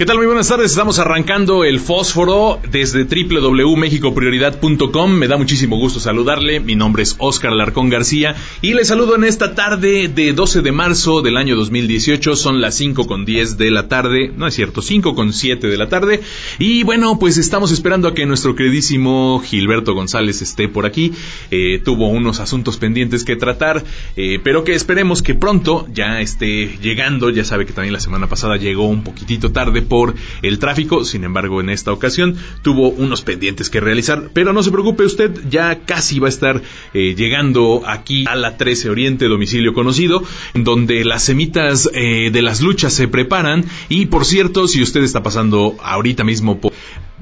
¿Qué tal? Muy buenas tardes. Estamos arrancando el fósforo desde www.mexicoprioridad.com. Me da muchísimo gusto saludarle. Mi nombre es Oscar Larcón García y le saludo en esta tarde de 12 de marzo del año 2018. Son las 5 con 10 de la tarde. No es cierto, 5 con 7 de la tarde. Y bueno, pues estamos esperando a que nuestro queridísimo Gilberto González esté por aquí. Eh, tuvo unos asuntos pendientes que tratar, eh, pero que esperemos que pronto ya esté llegando. Ya sabe que también la semana pasada llegó un poquitito tarde por el tráfico. Sin embargo, en esta ocasión tuvo unos pendientes que realizar. Pero no se preocupe usted, ya casi va a estar eh, llegando aquí a la 13 Oriente, domicilio conocido, donde las semitas eh, de las luchas se preparan. Y por cierto, si usted está pasando ahorita mismo por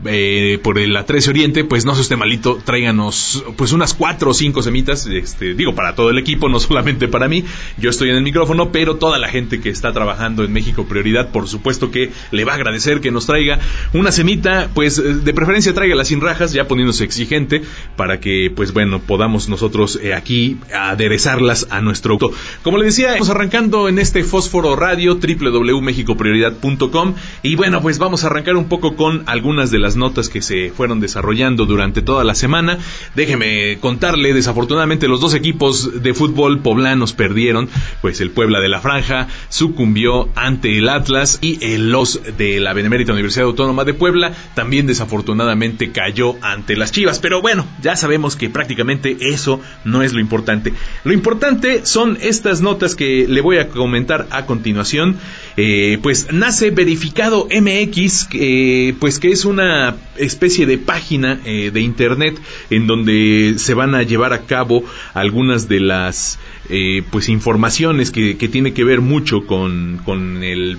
eh, por la 13 Oriente, pues no se esté malito, tráiganos pues unas cuatro o cinco semitas, este, digo, para todo el equipo, no solamente para mí, yo estoy en el micrófono, pero toda la gente que está trabajando en México Prioridad, por supuesto que le va a agradecer que nos traiga una semita, pues de preferencia tráigala sin rajas, ya poniéndose exigente, para que pues bueno, podamos nosotros eh, aquí aderezarlas a nuestro auto. Como le decía, estamos arrancando en este fósforo radio www.mexicoprioridad.com y bueno, pues vamos a arrancar un poco con algunas de las notas que se fueron desarrollando durante toda la semana. Déjeme contarle, desafortunadamente los dos equipos de fútbol poblanos perdieron, pues el Puebla de la Franja sucumbió ante el Atlas y el Los de la Benemérita Universidad Autónoma de Puebla también desafortunadamente cayó ante las Chivas. Pero bueno, ya sabemos que prácticamente eso no es lo importante. Lo importante son estas notas que le voy a comentar a continuación. Eh, pues nace verificado MX, eh, pues que es una especie de página eh, de internet en donde se van a llevar a cabo algunas de las eh, pues informaciones que, tiene que ver mucho con, con el,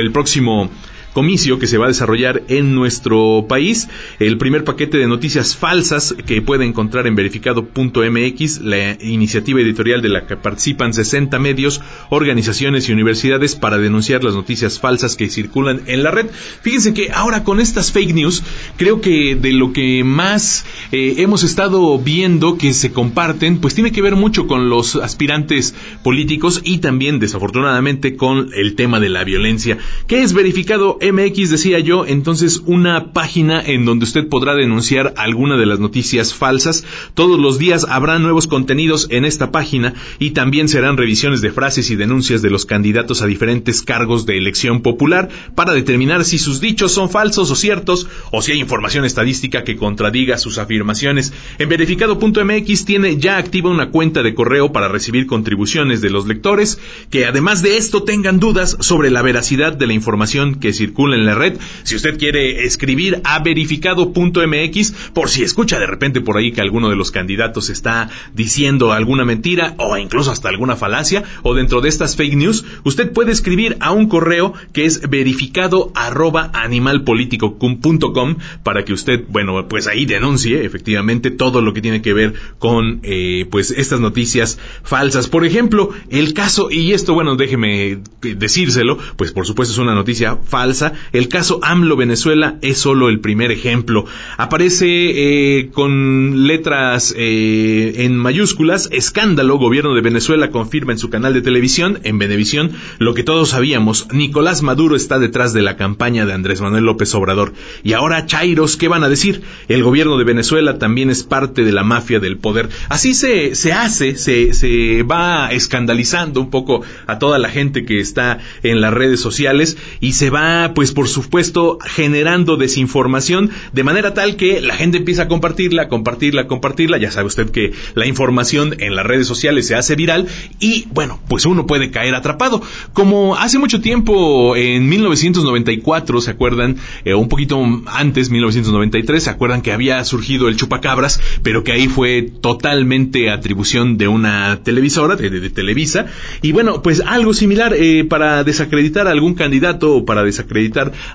el próximo comicio que se va a desarrollar en nuestro país. El primer paquete de noticias falsas que puede encontrar en verificado.mx, la iniciativa editorial de la que participan 60 medios, organizaciones y universidades para denunciar las noticias falsas que circulan en la red. Fíjense que ahora con estas fake news, creo que de lo que más eh, hemos estado viendo que se comparten, pues tiene que ver mucho con los aspirantes políticos y también desafortunadamente con el tema de la violencia. ¿Qué es verificado? MX decía yo, entonces una página en donde usted podrá denunciar alguna de las noticias falsas. Todos los días habrá nuevos contenidos en esta página y también serán revisiones de frases y denuncias de los candidatos a diferentes cargos de elección popular para determinar si sus dichos son falsos o ciertos o si hay información estadística que contradiga sus afirmaciones. En verificado.mx tiene ya activa una cuenta de correo para recibir contribuciones de los lectores que además de esto tengan dudas sobre la veracidad de la información que circula en la red. Si usted quiere escribir a verificado.mx, por si escucha de repente por ahí que alguno de los candidatos está diciendo alguna mentira o incluso hasta alguna falacia o dentro de estas fake news, usted puede escribir a un correo que es verificado animalpolitico.com para que usted, bueno, pues ahí denuncie efectivamente todo lo que tiene que ver con eh, pues estas noticias falsas. Por ejemplo, el caso, y esto, bueno, déjeme decírselo, pues por supuesto es una noticia falsa, el caso AMLO Venezuela es solo el primer ejemplo. Aparece eh, con letras eh, en mayúsculas, escándalo, gobierno de Venezuela confirma en su canal de televisión, en Venevisión, lo que todos sabíamos, Nicolás Maduro está detrás de la campaña de Andrés Manuel López Obrador. Y ahora, Chairos, ¿qué van a decir? El gobierno de Venezuela también es parte de la mafia del poder. Así se, se hace, se, se va escandalizando un poco a toda la gente que está en las redes sociales y se va pues por supuesto generando desinformación de manera tal que la gente empieza a compartirla, compartirla, compartirla. Ya sabe usted que la información en las redes sociales se hace viral y bueno, pues uno puede caer atrapado. Como hace mucho tiempo, en 1994, ¿se acuerdan? Eh, un poquito antes, 1993. ¿Se acuerdan que había surgido el chupacabras, pero que ahí fue totalmente atribución de una televisora, de, Televisa? Y bueno, pues algo similar eh, para desacreditar a algún candidato o para desacreditar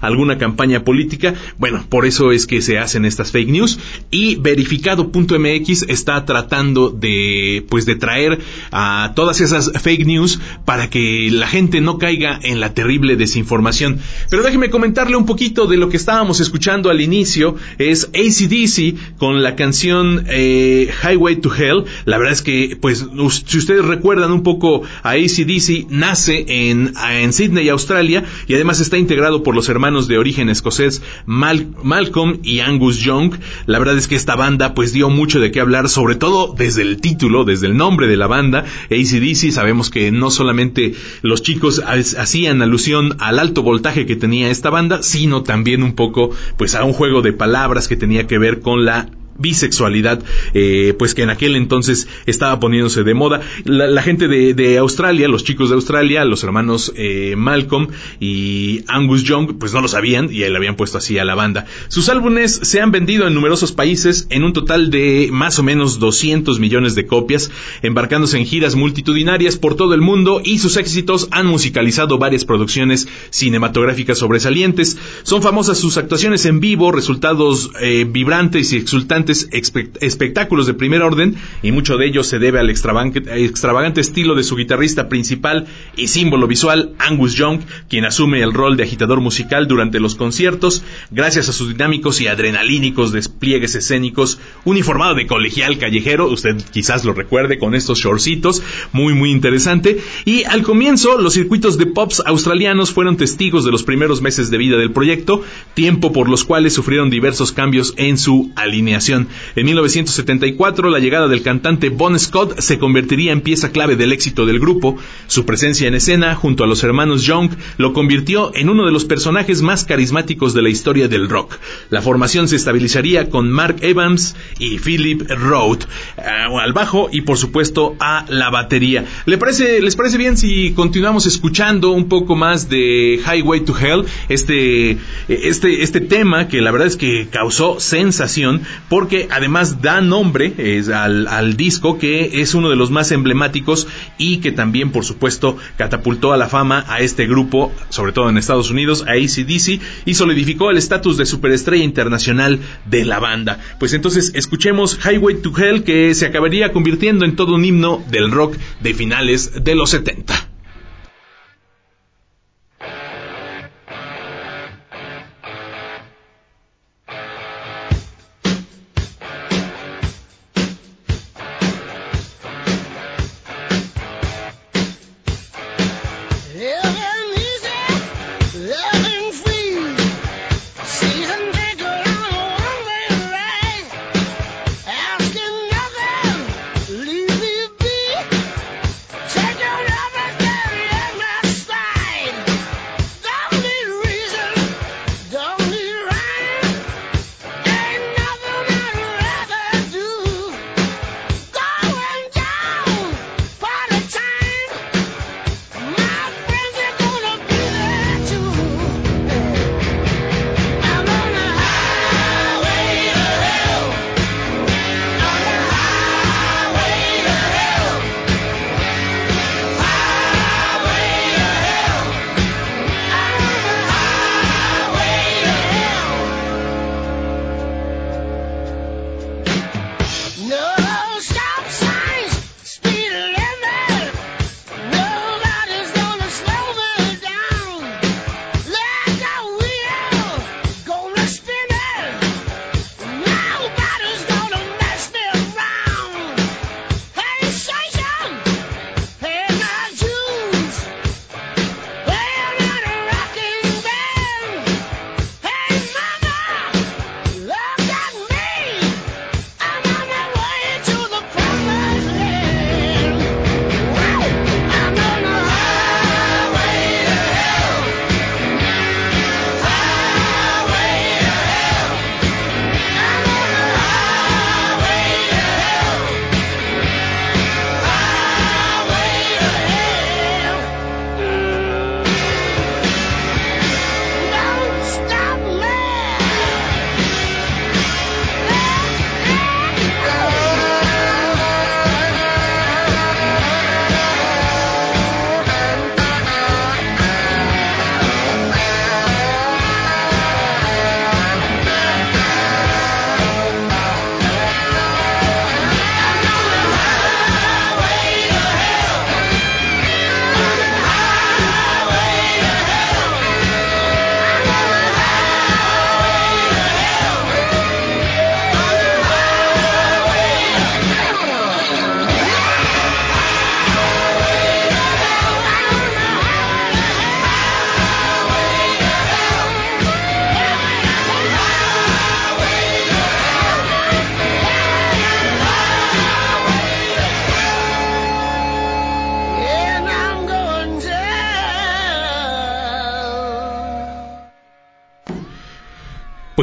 alguna campaña política. Bueno, por eso es que se hacen estas fake news y verificado.mx está tratando de pues de traer a todas esas fake news para que la gente no caiga en la terrible desinformación. Pero déjeme comentarle un poquito de lo que estábamos escuchando al inicio. Es ACDC con la canción eh, Highway to Hell. La verdad es que, pues, si ustedes recuerdan un poco a ACDC, nace en, en Sydney, Australia, y además está integrado por los hermanos de origen escocés Malcolm y Angus Young. La verdad es que esta banda, pues, dio mucho de qué hablar, sobre todo desde el título, desde el nombre de la banda. ACDC, sabemos que no solamente los chicos hacían alusión al alto voltaje que tenía esta banda, sino también un poco pues a un juego de palabras que tenía que ver con la bisexualidad, eh, pues que en aquel entonces estaba poniéndose de moda. La, gente de, Australia, los chicos de Australia, los hermanos eh, Malcolm y Angus Young, pues no lo sabían y le habían puesto así a la banda. Sus álbumes se han vendido en numerosos países en un total de más o menos 200 millones de copias, embarcándose en giras multitudinarias por todo el mundo y sus éxitos han musicalizado varias producciones cinematográficas sobresalientes. Son famosas sus actuaciones en vivo, resultados eh, vibrantes y exultantes espectáculos de primer orden y mucho de ello se debe al extravagante, estilo de su guitarrista principal y símbolo visual, Angus Young, quien asume el rol de agitador musical durante los conciertos, gracias a sus dinámicos y adrenalínicos despliegues escénicos, uniformado de colegial callejero, usted quizás lo recuerde con estos shortcitos, muy muy interesante, y al comienzo los circuitos de pops australianos fueron testigos de los primeros meses de vida del proyecto, tiempo por los cuales sufrieron diversos cambios en su alineación. En 1974, la llegada del cantante Bon Scott se convertiría en pieza clave del éxito del grupo. Su presencia en escena, junto a los hermanos Young, lo convirtió en uno de los personajes más carismáticos de la historia del rock. La formación se estabilizaría con Mark Evans y Philip Roth eh, al bajo y, por supuesto, a la batería. ¿Les parece, ¿Les parece bien si continuamos escuchando un poco más de Highway to Hell? Este, este, este tema que la verdad es que causó sensación porque además da nombre al, disco que es uno de los más emblemáticos y que también por supuesto catapultó a la fama a este grupo, sobre todo en Estados Unidos, a ACDC y solidificó el estatus de superestrella internacional de la banda. Pues entonces escuchemos Highway to Hell que se acabaría convirtiendo en todo un himno del rock de finales de los 70.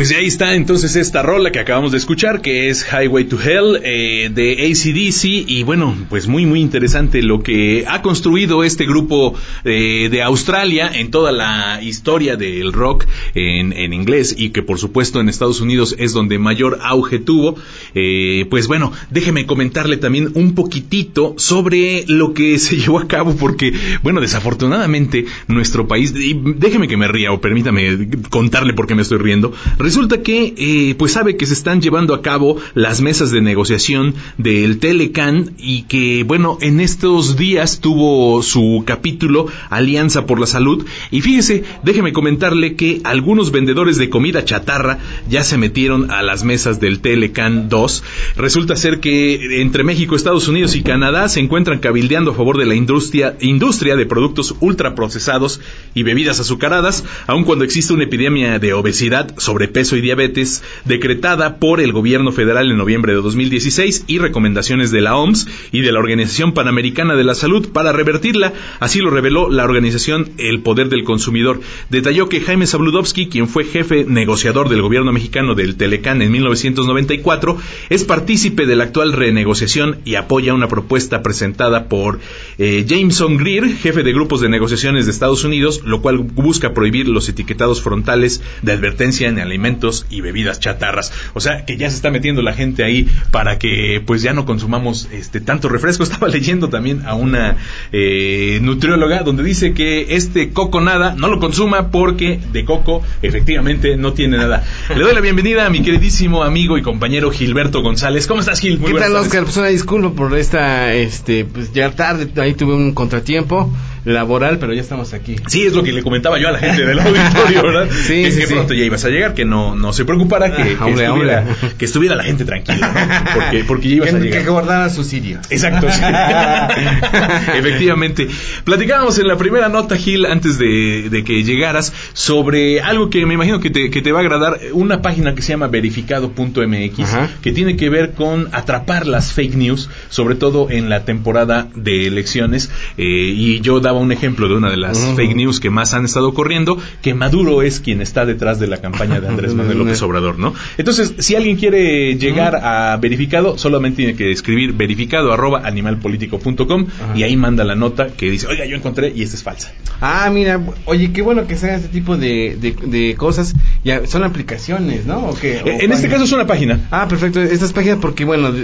Pues ahí está entonces esta rola que acabamos de escuchar, que es Highway to Hell eh, de ACDC. Y bueno, pues muy, muy interesante lo que ha construido este grupo eh, de Australia en toda la historia del rock en, inglés y que por supuesto en Estados Unidos es donde mayor auge tuvo. Eh, pues bueno, déjeme comentarle también un poquitito sobre lo que se llevó a cabo, porque bueno, desafortunadamente nuestro país, y déjeme que me ría o permítame contarle por qué me estoy riendo Resulta que, eh, pues sabe que se están llevando a cabo las mesas de negociación del Telecan y que, bueno, en estos días tuvo su capítulo Alianza por la Salud. Y fíjese, déjeme comentarle que algunos vendedores de comida chatarra ya se metieron a las mesas del Telecan 2. Resulta ser que entre México, Estados Unidos y Canadá se encuentran cabildeando a favor de la industria, industria de productos ultraprocesados y bebidas azucaradas, aun cuando existe una epidemia de obesidad sobre peso y diabetes decretada por el gobierno federal en noviembre de 2016 y recomendaciones de la OMS y de la Organización Panamericana de la Salud para revertirla. Así lo reveló la organización El Poder del Consumidor. Detalló que Jaime Zabludovsky, quien fue jefe negociador del gobierno mexicano del Telecán en 1994, es partícipe de la actual renegociación y apoya una propuesta presentada por eh, Jameson jefe de grupos de negociaciones de Estados Unidos, lo cual busca prohibir los etiquetados frontales de advertencia en alimentos alimentos y bebidas chatarras. O sea, que ya se está metiendo la gente ahí para que pues ya no consumamos este tanto refresco. Estaba leyendo también a una eh, nutrióloga donde dice que este coco nada no lo consuma porque de coco efectivamente no tiene nada. Le doy la bienvenida a mi queridísimo amigo y compañero Gilberto González. ¿Cómo estás, Gil? Muy ¿Qué tal, Oscar? Pues una disculpa por esta, este, pues ya tarde, ahí tuve un contratiempo laboral, pero ya estamos aquí. Sí, es lo que le comentaba yo a la gente del auditorio, ¿verdad? sí, que, sí, que pronto ya ibas a llegar, que no, no se preocupara, que, ah, estuviera, que estuviera la gente tranquila, ¿no? Porque, porque ya ibas a llegar. Que guardara su sitio. Exacto, sí. Efectivamente. Platicábamos en la primera nota, Gil, antes de, de, que llegaras, sobre algo que me imagino que te, que te va a agradar, una página que se llama verificado.mx, que tiene que ver con atrapar las fake news, sobre todo en la temporada de elecciones, eh, y yo daba un ejemplo de una de las fake news que más han estado corriendo, que Maduro es quien está detrás de la campaña de Andrés Manuel López Obrador, ¿no? Entonces, si alguien quiere llegar a verificado, solamente tiene que escribir verificado arroba animalpolitico.com y ahí manda la nota que dice, oiga, yo encontré y esta es falsa. Ah, mira, oye, qué bueno que sea este tipo de, de, cosas. Ya, son aplicaciones, ¿no? en este caso es una página. Ah, perfecto. Estas páginas porque, bueno,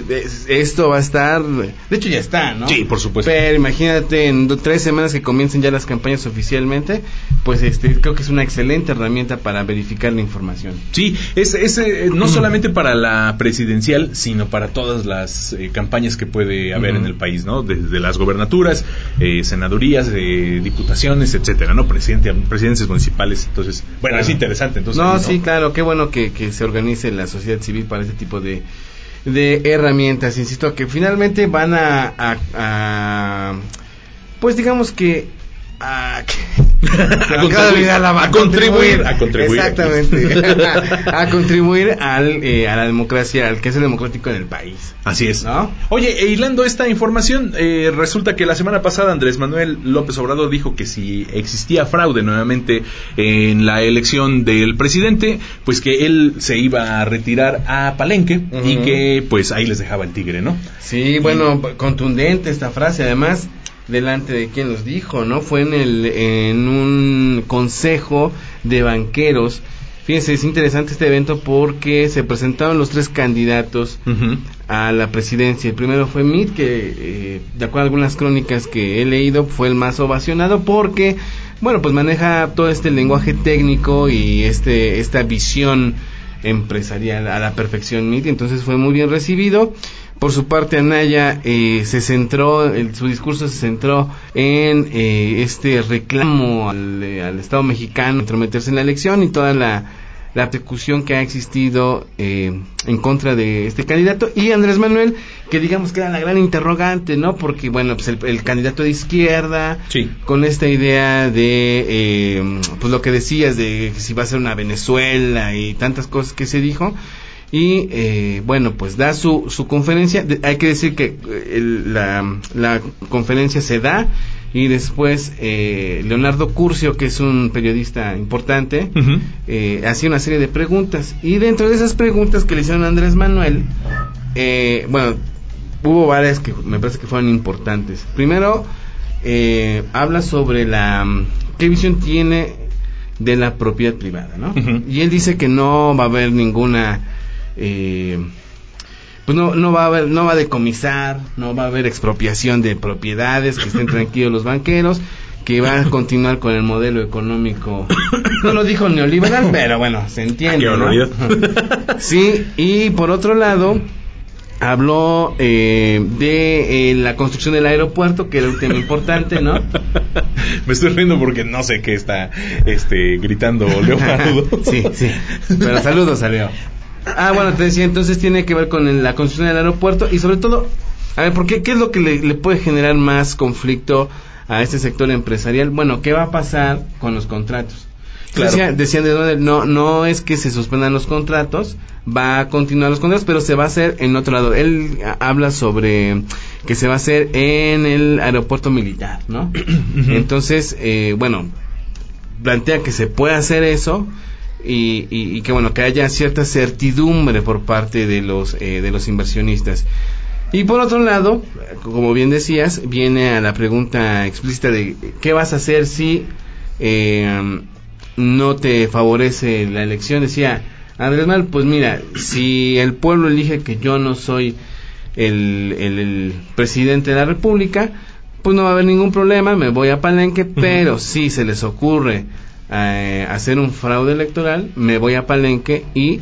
esto va a estar... De hecho, ya está, ¿no? Sí, por supuesto. Pero imagínate, en tres semanas que comiencen ya las campañas oficialmente, pues este creo que es una excelente herramienta para verificar la información. Sí, es, es eh, no solamente para la presidencial, sino para todas las eh, campañas que puede haber en el país, ¿no? Desde las gobernaturas, eh, senadurías, diputaciones, etcétera, ¿no? Presidente, presidencias municipales. Entonces, bueno, es interesante. Entonces, no, sí, claro, qué bueno que, que se organice la sociedad civil para este tipo de de herramientas, insisto, que finalmente van a, a pues digamos que a, a, contribuir, a, contribuir, exactamente. A contribuir al, eh, a la democracia al que es el democrático en el país. Así es. ¿no? oye e hilando esta información eh, resulta que la semana pasada Andrés Manuel López Obrador dijo que si existía fraude nuevamente en la elección del presidente pues que él se iba a retirar a Palenque y que pues ahí les dejaba el tigre no sí bueno contundente esta frase. Además delante de quien los dijo, ¿no? Fue en, el, en un consejo de banqueros. Fíjense, es interesante este evento porque se presentaron los tres candidatos a la presidencia. El primero fue Mitt, que eh, de acuerdo a algunas crónicas que he leído fue el más ovacionado porque, bueno, pues maneja todo este lenguaje técnico y este esta visión empresarial a la perfección Mitt, entonces fue muy bien recibido. Por su parte, Anaya eh, se centró, su discurso se centró en eh, este reclamo eh, al, Estado mexicano entrometerse en la elección y toda la, la persecución que ha existido en contra de este candidato. Y Andrés Manuel, que digamos que era la gran interrogante, ¿no? Porque, bueno, pues el, candidato de izquierda, con esta idea de, pues lo que decías, de si va a ser una Venezuela y tantas cosas que se dijo y eh, bueno pues da su, su conferencia hay que decir que eh, la, la conferencia se da y después eh, Leonardo Curcio, que es un periodista importante, eh, hacía una serie de preguntas. Y dentro de esas preguntas que le hicieron a Andrés Manuel, eh, bueno, hubo varias que me parece que fueron importantes. Primero, habla sobre la qué visión tiene de la propiedad privada, ¿no? Y él dice que no va a haber ninguna pues no, no va a haber, no va a decomisar, no va a haber expropiación de propiedades, que estén tranquilos los banqueros, que va a continuar con el modelo económico, no lo dijo neoliberal, pero bueno, se entiende, ¿no? sí, y por otro lado, habló eh, de eh, la construcción del aeropuerto, que era un tema importante, ¿no? Me estoy riendo porque no sé qué está este, gritando Leopardo. sí, sí. Pero saludos a Leo. Ah, bueno, te decía, entonces tiene que ver con la construcción del aeropuerto y sobre todo, a ver, ¿por qué, ¿qué es lo que le, puede generar más conflicto a este sector empresarial? Bueno, ¿qué va a pasar con los contratos? Decían, de no, no es que se suspendan los contratos, va a continuar los contratos, pero se va a hacer en otro lado. Él habla sobre que se va a hacer en el aeropuerto militar, ¿no? Entonces, eh, bueno, plantea que se puede hacer eso, y, que bueno que haya cierta certidumbre por parte de los eh, de los inversionistas. Y por otro lado como bien decías viene a la pregunta explícita de qué vas a hacer si eh, no te favorece la elección. Decía Andrés Manuel pues mira si el pueblo elige que yo no soy el, el, presidente de la república pues no va a haber ningún problema me voy a Palenque pero si se les ocurre eh, hacer un fraude electoral, me voy a Palenque y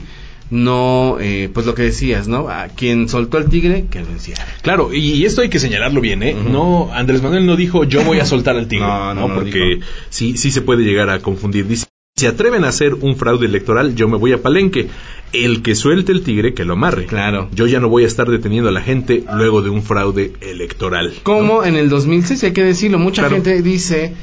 no, eh, pues lo que decías, ¿no? A quien soltó al tigre, que lo encierre. Claro, y, esto hay que señalarlo bien, ¿eh? No, Andrés Manuel no dijo yo voy a soltar al tigre, no, no, porque sí, sí se puede llegar a confundir. Dice, si atreven a hacer un fraude electoral, yo me voy a Palenque. El que suelte el tigre, que lo amarre. Claro. Yo ya no voy a estar deteniendo a la gente luego de un fraude electoral. Como en el 2006, hay que decirlo, mucha gente dice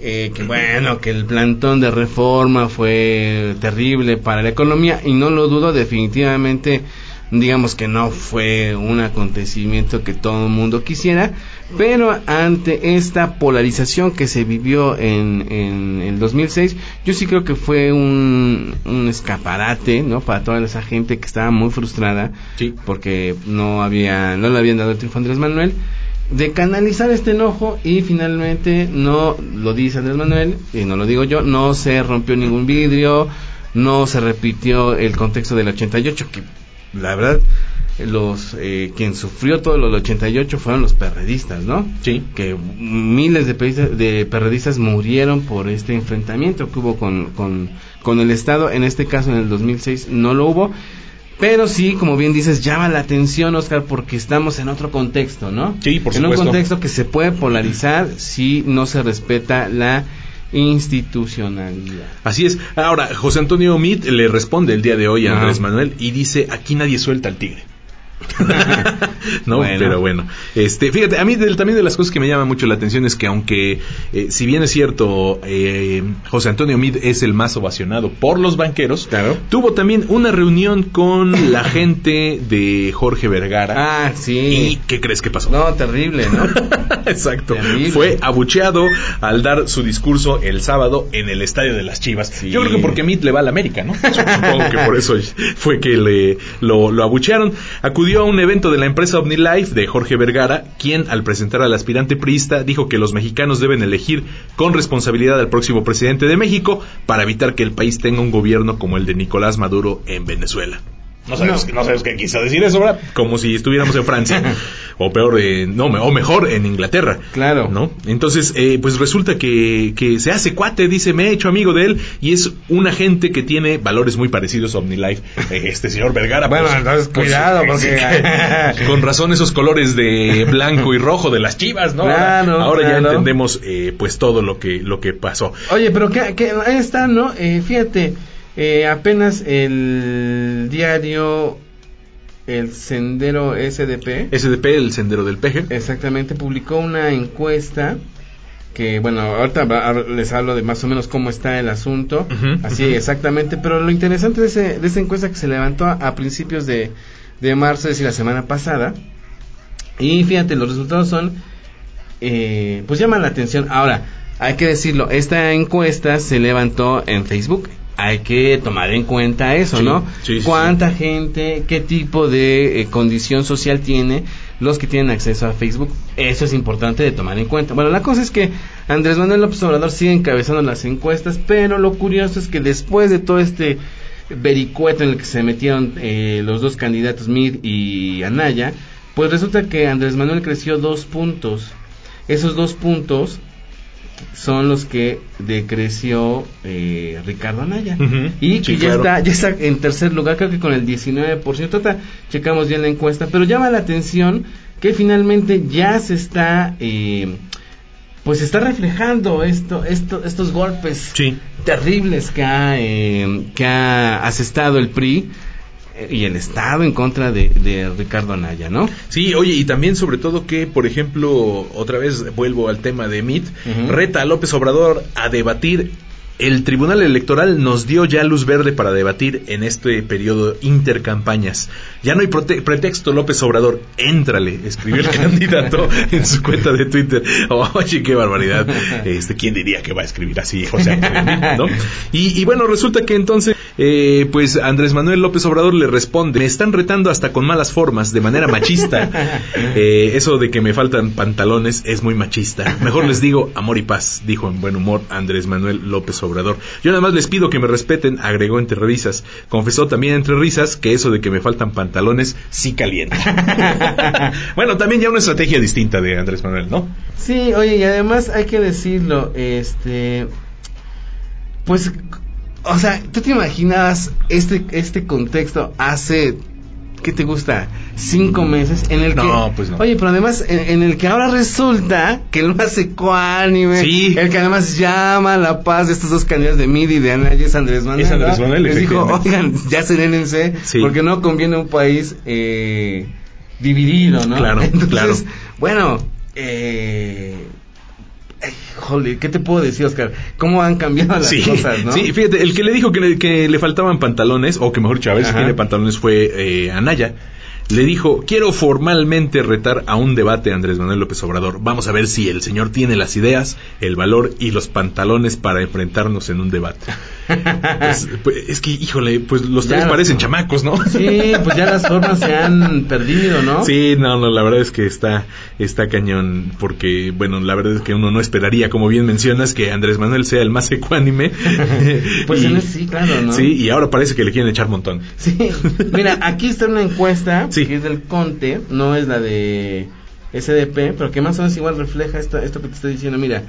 eh, que bueno, que el plantón de reforma fue terrible para la economía y no lo dudo definitivamente digamos que no fue un acontecimiento que todo el mundo quisiera, pero ante esta polarización que se vivió en, en el 2006, yo sí creo que fue un, un escaparate, ¿no? Para toda esa gente que estaba muy frustrada, porque no había, no le habían dado el triunfo a Andrés Manuel, de canalizar este enojo y finalmente no lo dice Andrés Manuel y no lo digo yo, no se rompió ningún vidrio, no se repitió el contexto del 88 que la verdad los eh, quien sufrió todo lo del 88 fueron los perredistas, ¿no? Sí. Que miles de, de perredistas murieron por este enfrentamiento que hubo con, con, con el Estado. En este caso, en el 2006, no lo hubo. Pero sí, como bien dices, llama la atención, Oscar, porque estamos en otro contexto, ¿no? Sí, por supuesto. En un contexto que se puede polarizar si no se respeta la institucionalidad. Así es. Ahora, José Antonio Mit le responde el día de hoy a Andrés Manuel y dice, aquí nadie suelta al tigre. no, pero bueno. Este, fíjate, a mí también de las cosas que me llama mucho la atención es que aunque, eh, si bien es cierto, eh, José Antonio Mid es el más ovacionado por los banqueros, tuvo también una reunión con la gente de Jorge Vergara. Ah, sí. ¿Y qué crees que pasó? No, terrible, ¿no? Exacto. Fue abucheado al dar su discurso el sábado en el Estadio de las Chivas. Yo creo que porque Mid le va a la América, ¿no? Supongo que por eso fue que le, lo, lo abuchearon. Acudió a un evento de la empresa OmniLife de Jorge Vergara, quien al presentar al aspirante priista dijo que los mexicanos deben elegir con responsabilidad al próximo presidente de México para evitar que el país tenga un gobierno como el de Nicolás Maduro en Venezuela. No sabemos, no. sabemos qué quiso decir eso, ¿verdad? Como si estuviéramos en Francia. o peor, eh, no, o mejor, en Inglaterra. Claro. ¿No? Entonces, eh, pues resulta que, que se hace cuate, dice, me he hecho amigo de él, y es un agente que tiene valores muy parecidos a OmniLife. Eh, este señor Vergara. Bueno, pues, entonces pues, cuidado, porque... con razón esos colores de blanco y rojo de las chivas, ¿no? Claro, ahora, ya entendemos, pues, todo lo que, lo que pasó. Oye, pero que, que ahí está, ¿no? fíjate eh, apenas el diario El Sendero SDP. SDP, el Sendero del Peje. Exactamente, publicó una encuesta que, bueno, ahorita les hablo de más o menos cómo está el asunto, así exactamente, pero lo interesante de, ese, de esa encuesta que se levantó a, principios de, de marzo, es decir, la semana pasada, y fíjate, los resultados son eh, pues llaman la atención. Ahora, hay que decirlo, esta encuesta se levantó en Facebook. Hay que tomar en cuenta eso, Sí, ¿no? sí, sí, ¿Cuánta gente, qué tipo de eh, condición social tiene los que tienen acceso a Facebook? Eso es importante de tomar en cuenta. Bueno, la cosa es que Andrés Manuel López Obrador sigue encabezando las encuestas, pero lo curioso es que después de todo este vericueto en el que se metieron eh, los dos candidatos, Mid y Anaya, pues resulta que Andrés Manuel creció dos puntos. Esos dos puntos son los que decreció eh, Ricardo Anaya. Y que ya, claro. está, ya está en tercer lugar, creo que con el 19%. Ahorita checamos bien la encuesta, pero llama la atención que finalmente ya se está, eh, pues está reflejando esto, esto, estos golpes Sí. terribles que ha, eh, que ha asestado el PRI y el Estado en contra de, de Ricardo Anaya, ¿no? Sí, oye, y también sobre todo que, por ejemplo, otra vez vuelvo al tema de MIT, reta a López Obrador a debatir. El Tribunal Electoral nos dio ya luz verde para debatir en este periodo intercampañas. Ya no hay pretexto, López Obrador, éntrale, escribió el candidato en su cuenta de Twitter. Oye, qué barbaridad. Este, ¿quién diría que va a escribir así, José Antonio ¿no? Y, y bueno, resulta que entonces, eh, pues Andrés Manuel López Obrador le responde, me están retando hasta con malas formas, de manera machista. Eh, eso de que me faltan pantalones es muy machista. Mejor les digo amor y paz, dijo en buen humor Andrés Manuel López Obrador. Yo nada más les pido que me respeten, agregó entre risas. Confesó también entre risas que eso de que me faltan pantalones sí calienta. bueno, también ya una estrategia distinta de Andrés Manuel, ¿no? Sí, oye, y además hay que decirlo, este, pues, o sea, ¿tú te imaginas este, este contexto hace, ¿qué te gusta? Cinco meses en el que, No, pues no. oye, pero además en, en el que ahora resulta que el más ecuánime, Sí. el que además llama a la paz de estos dos candidatos de Midi y de Anaya es Andrés Manuel. Es Andrés ¿no? Manuel, Les dijo, oigan, ya serénense, Sí. porque no conviene un país eh, dividido, ¿no? Claro, Entonces, claro. bueno, eh, ay, jole, ¿qué te puedo decir, Oscar? ¿Cómo han cambiado las sí, cosas, no? sí, fíjate, el que le dijo que le, que le faltaban pantalones, o que mejor dicho, a Ajá. tiene pantalones, fue eh, Anaya. Le dijo, quiero formalmente retar a un debate a Andrés Manuel López Obrador. Vamos a ver si el señor tiene las ideas, el valor y los pantalones para enfrentarnos en un debate. Pues, pues, es que, híjole, pues los Ya tres no- parecen chamacos, ¿no? Sí, pues ya las formas se han perdido, ¿no? Sí, no, no, la verdad es que está, está cañón, porque, bueno, la verdad es que uno no esperaría, como bien mencionas, que Andrés Manuel sea el más ecuánime. Pues Y- sí, claro, ¿no? Sí, y ahora parece que le quieren echar montón. Sí, mira, aquí está una encuesta Sí. que es del Conte, no es la de SDP, pero que más o menos igual refleja esto, esto que te estoy diciendo. Mira,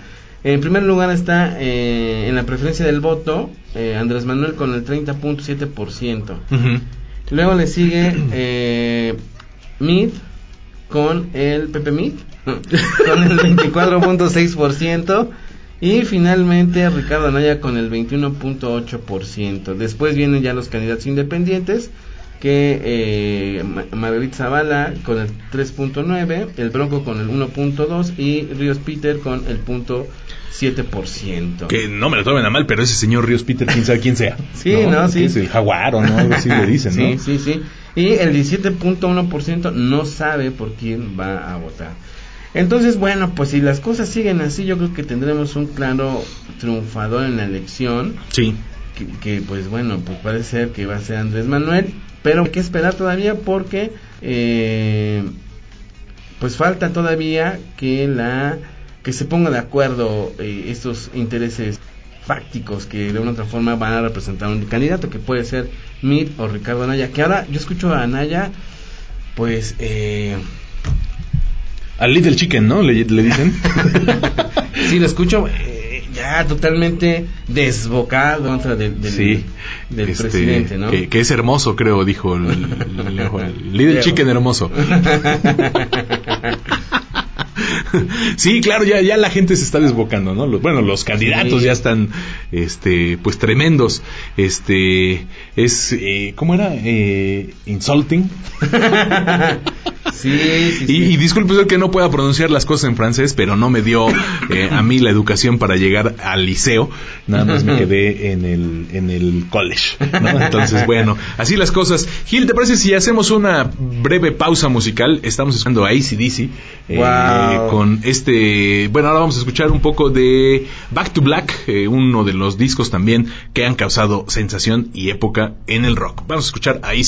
en primer lugar está eh, en la preferencia del voto eh, Andrés Manuel con el 30.7%. Ujú. Luego le sigue eh, Mid con el Pepe Mid con el 24.6% y finalmente Ricardo Anaya con el 21.8%. Después vienen ya los candidatos independientes que eh, Ma- Margarita Zavala con el 3.9, el Bronco con el 1.2 y Ríos Peter con el punto 7%. Que no me lo tomen a mal, pero ese señor Ríos Peter, quién sabe quién sea. Sí, no, sí. Es el jaguar o no, algo así le dicen, Sí, ¿no? sí, sí. Y el 17.1% no sabe por quién va a votar. Entonces, bueno, pues si las cosas siguen así, yo creo que tendremos un claro triunfador en la elección. Sí. Que, que, pues bueno, pues parece ser que va a ser Andrés Manuel. Pero hay que esperar todavía porque, eh, pues falta todavía que la que se ponga de acuerdo eh, estos intereses fácticos que de una u otra forma van a representar un candidato que puede ser Mid o Ricardo Anaya. Que ahora yo escucho a Anaya, pues eh, Al Little Chicken, ¿no? Le, le dicen. sí lo escucho eh, ya totalmente desbocado contra del, del, sí. del Este, presidente, ¿no? Que, que es hermoso, creo, dijo el, el- el Little. Chicken hermoso. Sí, claro, ya, ya la gente se está desbocando, ¿no? Los- bueno, los candidatos Sí. ya están, este, pues tremendos. Este, es, eh, ¿cómo era? Eh, insulting. Sí, sí, Y, sí. y disculpe que no pueda pronunciar las cosas en francés, pero no me dio eh, a mí la educación para llegar al liceo. Nada más me quedé en el, en el college. ¿no? Entonces, bueno, así las cosas. Gil, ¿te parece si hacemos una breve pausa musical? Estamos escuchando a ACDC eh, Wow. Con este... Bueno, ahora vamos a escuchar un poco de Back to Black, eh, uno de los discos también que han causado sensación y época en el rock. Vamos a escuchar a. I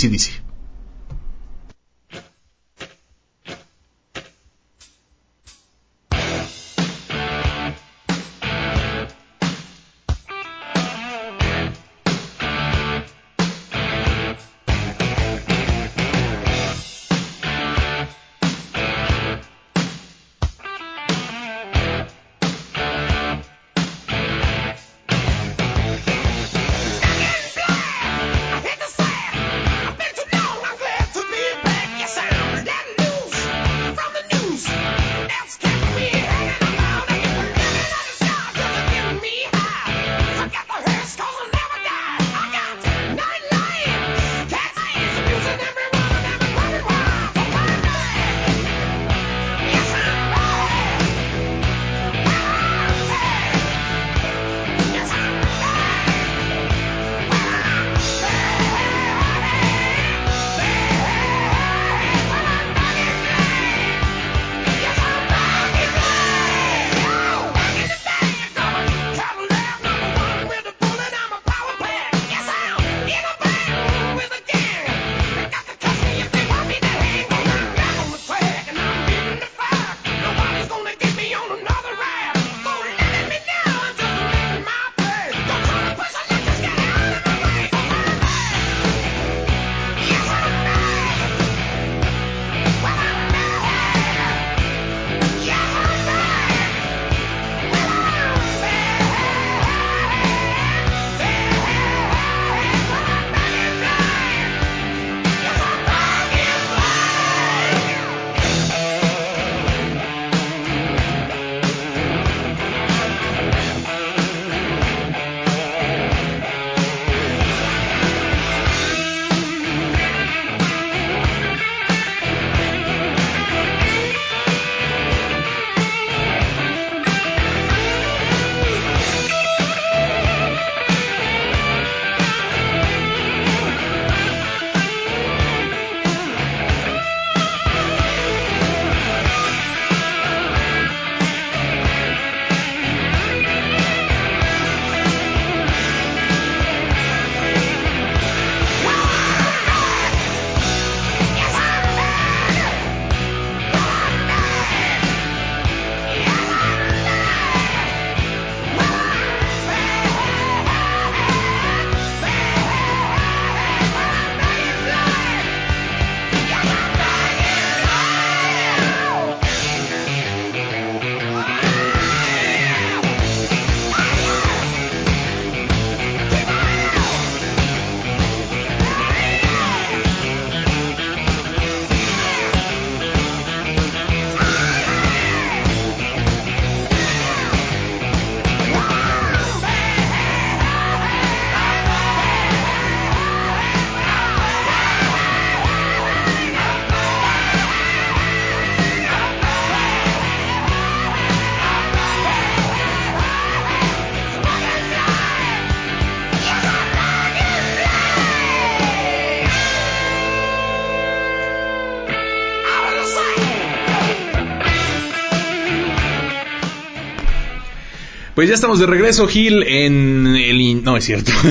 ya estamos de regreso, Gil, en el... in- No, es cierto.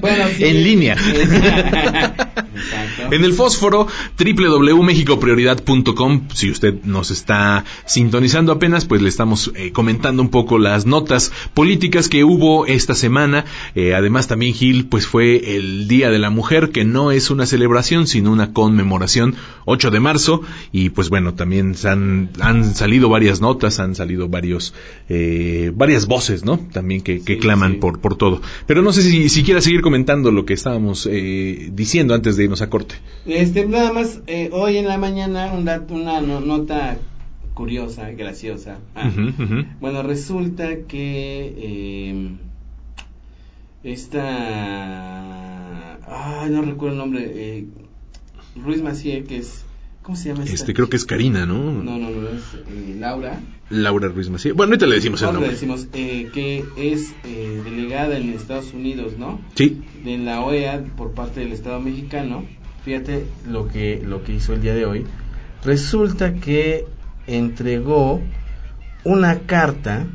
Bueno, sí. En línea. En el fósforo, www.mexicoprioridad.com. Si usted nos está sintonizando apenas, pues le estamos eh, comentando un poco las notas políticas que hubo esta semana. Eh, además, también Gil, pues fue el Día de la Mujer, que no es una celebración, sino una conmemoración, 8 de marzo. Y pues bueno, también han, han salido varias notas, han salido varios, eh, varias voces, ¿no? También que, que Sí, claman sí. por, por todo. Pero no sé si, si quiera seguir comentando lo que estábamos eh, diciendo antes de irnos a corte. Este, nada más, eh, hoy en la mañana un dato, una no- nota curiosa, graciosa. Ah. Bueno, resulta que eh, esta... Ay, no recuerdo el nombre. eh, Ruiz Macié, que es ¿Cómo se llama esta? Este, creo que es Karina, ¿no? No, no, no, es eh, Laura. Laura Ruiz Macías. Bueno, ahorita le decimos el Ahora le nombre. decimos eh, que es eh, delegada en Estados Unidos, ¿no? Sí, De la OEA por parte del Estado mexicano. Fíjate lo que, lo que hizo el día de hoy. Resulta que entregó una carta,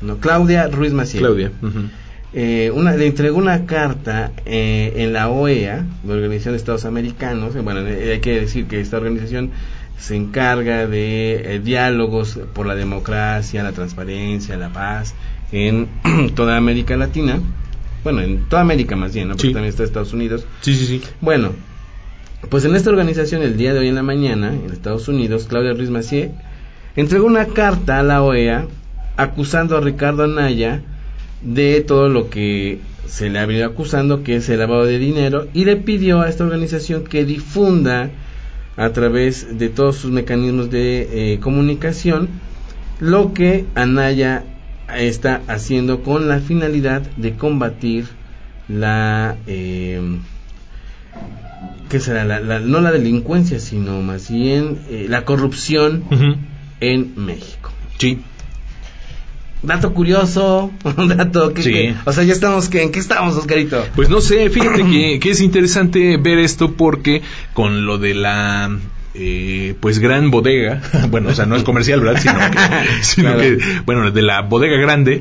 no, Claudia Ruiz Maciel. Claudia. Eh, una, le entregó una carta eh, en la OEA, la Organización de Estados Americanos. eh, Bueno, eh, hay que decir que esta organización se encarga de eh, diálogos por la democracia, la transparencia, la paz en toda América Latina. Bueno, en toda América más bien, ¿no? Porque Sí. también está Estados Unidos. Sí, sí, sí. Bueno, pues en esta organización el día de hoy en la mañana, en Estados Unidos, Claudia Ruiz Macié entregó una carta a la OEA acusando a Ricardo Anaya de todo lo que se le ha venido acusando, que es el lavado de dinero, y le pidió a esta organización que difunda a través de todos sus mecanismos de eh, comunicación lo que Anaya está haciendo con la finalidad de combatir la eh, ¿qué será? La- la- no la delincuencia, sino más bien eh, la corrupción en México. Sí. Dato curioso, un dato que, Sí. que- o sea, ya estamos, que, ¿en qué estamos, Oscarito? Pues no sé, fíjate que, que es interesante ver esto porque con lo de la eh, pues gran bodega, bueno, o sea, no es comercial, ¿verdad? Sino que, sino Claro. que, bueno, de la bodega grande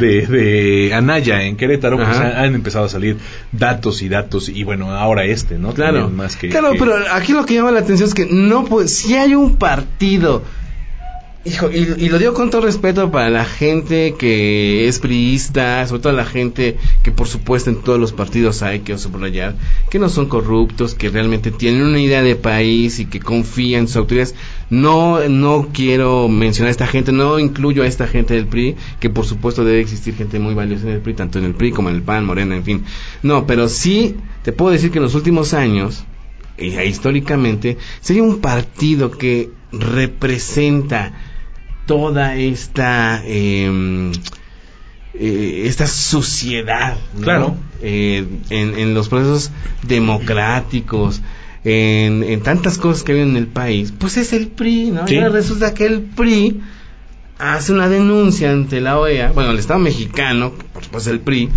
de, de Anaya en Querétaro, pues han, han empezado a salir datos y datos y bueno, ahora este, ¿no? Claro, También más que, claro, que- pero aquí lo que llama la atención es que no, pues, si hay un partido, hijo, y, y lo digo con todo respeto para la gente que es priista, sobre todo la gente que por supuesto en todos los partidos hay que subrayar, que no son corruptos, que realmente tienen una idea de país y que confían en sus autoridades. No, no quiero mencionar a esta gente, no incluyo a esta gente del PRI, que por supuesto debe existir gente muy valiosa en el PRI, tanto en el PRI como en el PAN, Morena, en fin. No, pero sí te puedo decir que en los últimos años, eh, históricamente, sería un partido que representa toda esta eh, eh, esta suciedad ¿no? Claro. Eh, en, en los procesos democráticos en, en tantas cosas que hay en el país pues es el PRI ¿no? Sí. Resulta que el PRI hace una denuncia ante la OEA bueno el Estado mexicano supuesto el PRI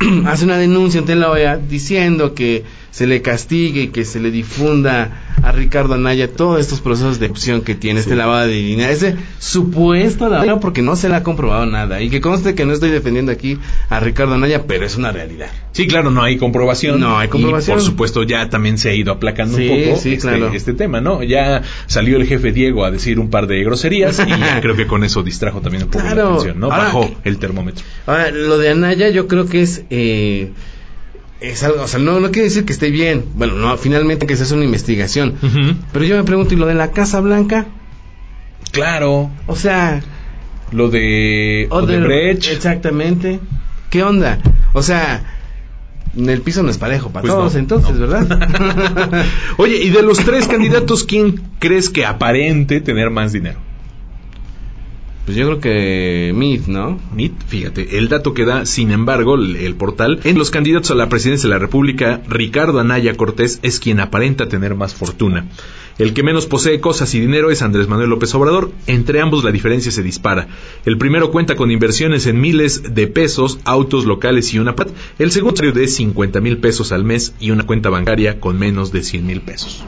hace una denuncia ante la OEA diciendo que se le castigue y que se le difunda a Ricardo Anaya todos estos procesos de opción que tiene este lavado de dinero, ese supuesto lavado, porque no se le ha comprobado nada. Y que conste que no estoy defendiendo aquí a Ricardo Anaya, pero es una realidad. Sí, claro, no hay comprobación. No hay comprobación. Y por supuesto ya también se ha ido aplacando Sí, un poco sí, este, claro. este tema, ¿no? Ya salió el jefe Diego a decir un par de groserías y ya creo que con eso distrajo también un poco la atención, ¿no? Ahora- Bajó el termómetro. Ahora, lo de Anaya yo creo que es... Eh, es algo, o sea, no, no quiere decir que esté bien. Bueno, no, finalmente que se hace una investigación. Pero yo me pregunto, ¿y lo de la Casa Blanca? Claro, O sea, lo de Odebrecht. Exactamente. ¿Qué onda? O sea, el piso no es parejo para Pues todos no, entonces, no. ¿verdad? Oye, y de los tres candidatos, ¿quién crees que aparente tener más dinero? Pues yo creo que Mead, ¿no? MIT, fíjate, el dato que da, sin embargo, el, portal, en los candidatos a la presidencia de la República, Ricardo Anaya Cortés es quien aparenta tener más fortuna. El que menos posee cosas y dinero es Andrés Manuel López Obrador. Entre ambos la diferencia se dispara. El primero cuenta con inversiones en miles de pesos, autos locales y una. El segundo de 50 mil pesos al mes y una cuenta bancaria con menos de 100 mil pesos.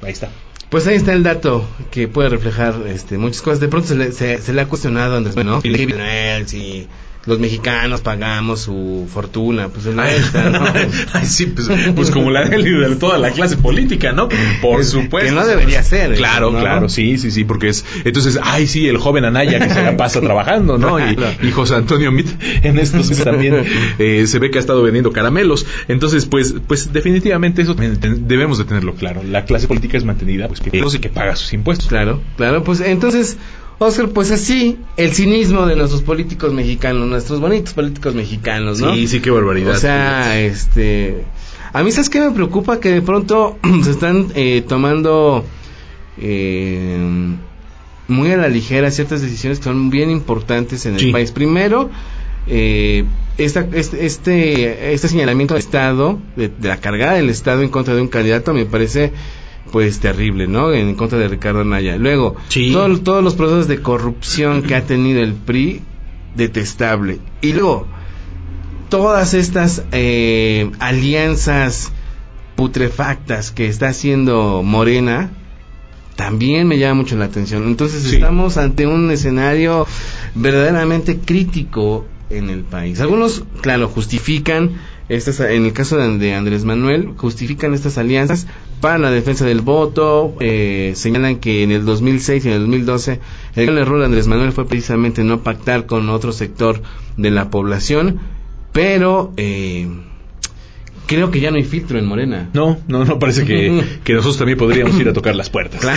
Ahí está. Pues ahí está el dato que puede reflejar este, muchas cosas. De pronto se le, se, se le ha cuestionado a Andrés Manuel, ¿no? Si los mexicanos pagamos su fortuna, pues es nuestra, ¿no? Ay, sí, pues, pues como la de de toda la clase política, ¿no? Por Es- supuesto. que no debería ser, Claro, ¿no? claro, sí, sí, sí, porque es. Entonces, ay, sí, el joven Anaya que se la pasa trabajando, ¿no? Y, y José Antonio Mit en estos también eh, se ve que ha estado vendiendo caramelos. Entonces, pues, pues definitivamente eso también debemos de tenerlo claro. La clase política es mantenida, pues, que que paga sus impuestos. Claro, claro, pues entonces, Oscar, pues así, el cinismo de nuestros políticos mexicanos, nuestros bonitos políticos mexicanos, ¿no? Sí, sí, qué barbaridad. O sea, este... A mí, ¿sabes qué me preocupa? Que de pronto se están eh, tomando eh, muy a la ligera ciertas decisiones que son bien importantes en el Sí. país. Primero, eh, esta, este, este, este señalamiento del Estado, de, de la cargada del Estado en contra de un candidato, me parece pues terrible, ¿no? En contra de Ricardo Anaya. Luego, Sí. todo- todos los procesos de corrupción que ha tenido el PRI, detestable. Y luego, todas estas eh, alianzas putrefactas que está haciendo Morena, también me llama mucho la atención. Entonces Sí. estamos ante un escenario verdaderamente crítico en el país. Algunos, claro, justifican estas, en el caso de, Andrés Manuel, justifican estas alianzas para la defensa del voto, eh, señalan que en el 2006 y en el 2012 el gran error de Andrés Manuel fue precisamente no pactar con otro sector de la población, pero eh, creo que ya no hay filtro en Morena. No, no, no parece que, que nosotros también podríamos ir a tocar las puertas. ¿no?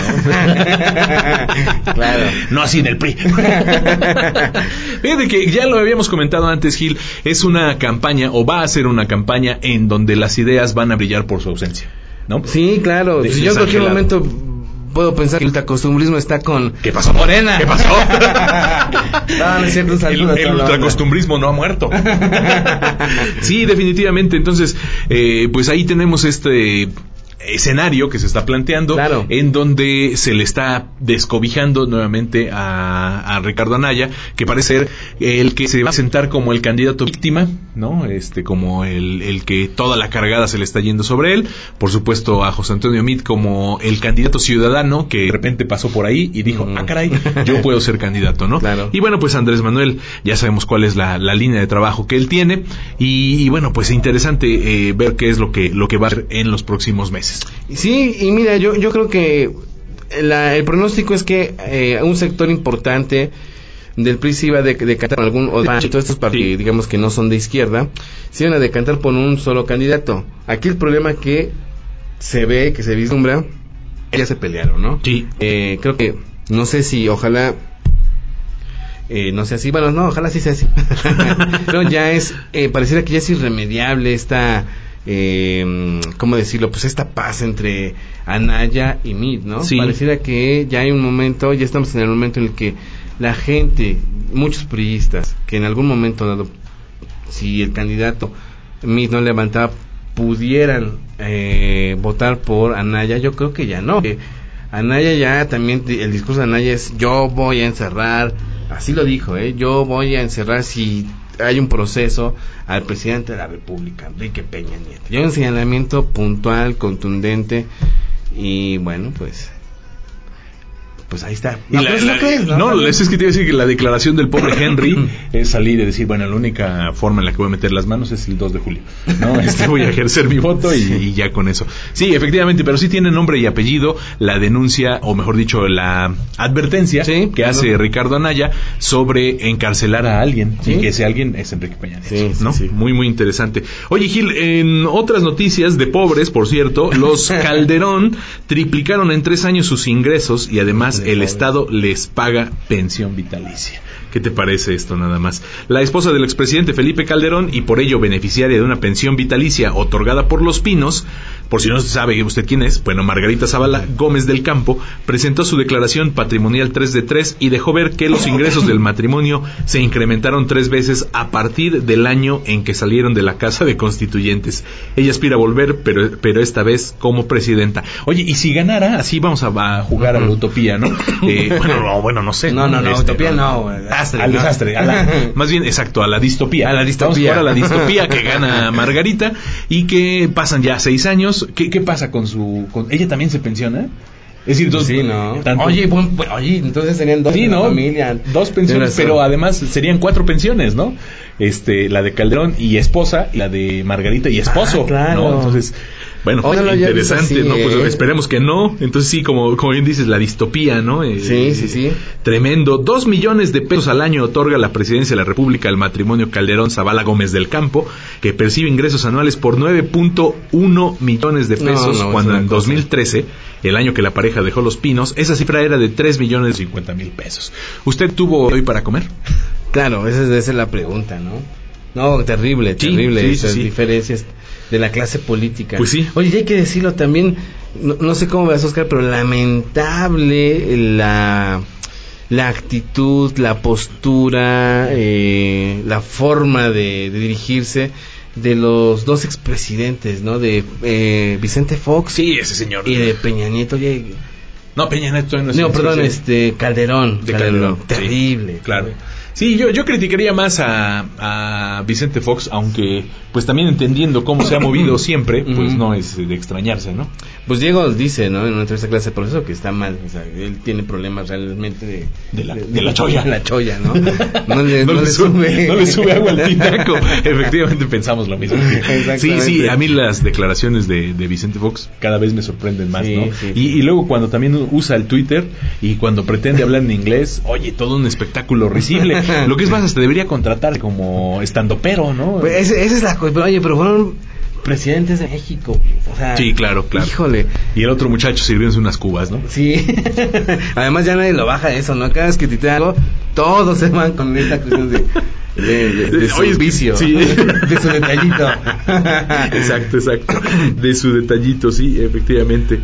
claro. No así en el PRI. Fíjate que ya lo habíamos comentado antes, Gil, es una campaña o va a ser una campaña en donde las ideas van a brillar por su ausencia. ¿No? Sí, claro. De- yo en cualquier momento puedo pensar que el ultracostumbrismo está con... ¿Qué pasó? Morena. ¿Qué pasó? No, no es cierto, el, el ultracostumbrismo no ha muerto. sí, definitivamente. Entonces, eh, pues ahí tenemos este escenario que se está planteando Claro. en donde se le está descobijando nuevamente a, a Ricardo Anaya que parece ser el que se va a sentar como el candidato víctima no este como el, el que toda la cargada se le está yendo sobre él por supuesto a José Antonio Mit como el candidato ciudadano que de repente pasó por ahí y dijo Mm. ah caray yo puedo ser candidato no Claro. y bueno, pues Andrés Manuel, ya sabemos cuál es la, la línea de trabajo que él tiene. Y, y bueno, pues interesante eh, ver qué es lo que, lo que va a hacer en los próximos meses. Sí, y mira, yo, yo creo que la- el pronóstico es que eh, un sector importante del PRI se iba a de- decantar algún, o de todos estos partidos, Sí. digamos que no son de izquierda, se iban a decantar por un solo candidato. Aquí el problema que se ve, que se vislumbra, ya se pelearon, ¿no? Sí. Eh, creo que, no sé si, ojalá, eh, no sea así, bueno, no, ojalá sí sea así. Pero ya es, eh, pareciera que ya es irremediable esta, eh, ¿cómo decirlo? Pues esta paz entre Anaya y Mid, ¿no? Sí. Pareciera que ya hay un momento, ya estamos en el momento en el que la gente, muchos priistas, que en algún momento dado, si el candidato Mid no levantaba, pudieran eh, votar por Anaya, yo creo que ya no. Que Anaya ya también, el discurso de Anaya es yo voy a encerrar, así lo dijo, ¿eh? yo voy a encerrar si hay un proceso al presidente de la República, Enrique Peña Nieto. Yo un señalamiento puntual, contundente y bueno, pues pues ahí está. Y No, la- la- lo que es, no, También. es que te iba a decir que la declaración del pobre Henry es salir y decir, bueno, la única forma en la que voy a meter las manos es el 2 de julio. ¿no? Este, voy a ejercer mi voto y, y ya con eso. Sí, efectivamente, pero sí tiene nombre y apellido la denuncia, o mejor dicho, la advertencia Sí, que claro. hace Ricardo Anaya sobre encarcelar a alguien Sí. y que ese alguien es Enrique Peña Nieto, Sí, ¿no? sí. Muy, muy interesante. Oye, Gil, en otras noticias de pobres, por cierto, los Calderón triplicaron en tres años sus ingresos y además El. Estado les paga pensión vitalicia. ¿Qué te parece esto nada más? La esposa del expresidente Felipe Calderón y por ello beneficiaria de una pensión vitalicia otorgada por Los Pinos, por si no sabe usted quién es, bueno, Margarita Zavala Gómez del Campo presentó su declaración patrimonial 3 de 3 y dejó ver que los ingresos del matrimonio se incrementaron tres veces a partir del año en que salieron de la Casa de Constituyentes. Ella aspira a volver, pero, pero esta vez como presidenta. Oye, y si ganara, así vamos a, a jugar a la utopía, ¿no? Eh, bueno, no, bueno, no sé. No, no, no, Este, utopía no, güey. Astre, al ¿no? desastre, a la- más bien, exacto, a la distopía. A la distopía. Vamos a jugar a la distopía que gana Margarita y que pasan ya seis años. ¿Qué, qué pasa con su...? Con, ¿Ella también se pensiona? Es decir, dos, sí, no. tanto- Oye, buen- bu- oye, entonces serían dos Sí, ¿no? familia. Dos pensiones, pero además serían cuatro pensiones, ¿no? Este, la de Calderón y esposa, y la de Margarita y esposo, Ah, claro. ¿no? Entonces, bueno, no interesante, así, ¿no? Pues ¿eh? esperemos que no. Entonces sí, como, como bien dices, la distopía, ¿no? Eh, Sí, sí, sí. Tremendo. Dos millones de pesos al año otorga la presidencia de la República al matrimonio Calderón Zavala Gómez del Campo, que percibe ingresos anuales por 9.1 millones de No, pesos, no, es cuando en cosa. 2013, el año que la pareja dejó los pinos, esa cifra era de 3 millones 50 mil pesos. ¿Usted tuvo hoy para comer? Claro, esa es, esa es la pregunta, ¿no? No, terrible, terrible sí, sí, esas sí. diferencias de la clase política. Pues sí. Oye, y hay que decirlo también, no, no sé cómo vas, Oscar, pero lamentable la, la actitud, la postura, eh, la forma de, de dirigirse de los dos expresidentes, ¿no? De eh, Vicente Fox Sí, ese señor. y de Peña Nieto. Oye, No, Peña Nieto no es no, perdón, este Calderón. De Calderón. Terrible. Claro. Sí, yo, yo criticaría más a, a Vicente Fox, aunque pues también entendiendo cómo se ha movido siempre, pues no es de extrañarse, ¿no? Pues Diego dice, ¿no? En una entrevista clase de proceso que está mal. O sea, él tiene problemas realmente de... De la- de la cholla. de la cholla, ¿no? No le, no, no le le sube, sube. no le sube agua al tinaco. Efectivamente pensamos lo mismo. Sí, sí, a mí las declaraciones de, de Vicente Fox cada vez me sorprenden más, Sí, ¿no? sí, y, y luego cuando también usa el Twitter y cuando pretende hablar en inglés, oye, todo un espectáculo risible. Lo que es más, hasta debería contratar como estandopero, ¿no? Pues esa es la cosa. Pero, Oye, pero fueron presidentes de México. O sea, Sí, claro, claro. Híjole. Y el otro muchacho sirviéndose unas cubas, ¿no? Sí. Además ya nadie lo baja de eso, ¿no? Cada vez que te algo, todos se van con esta cuestión de, de, de- de su Oye, vicio. sí. De su detallito. exacto, exacto. De su detallito, sí, efectivamente.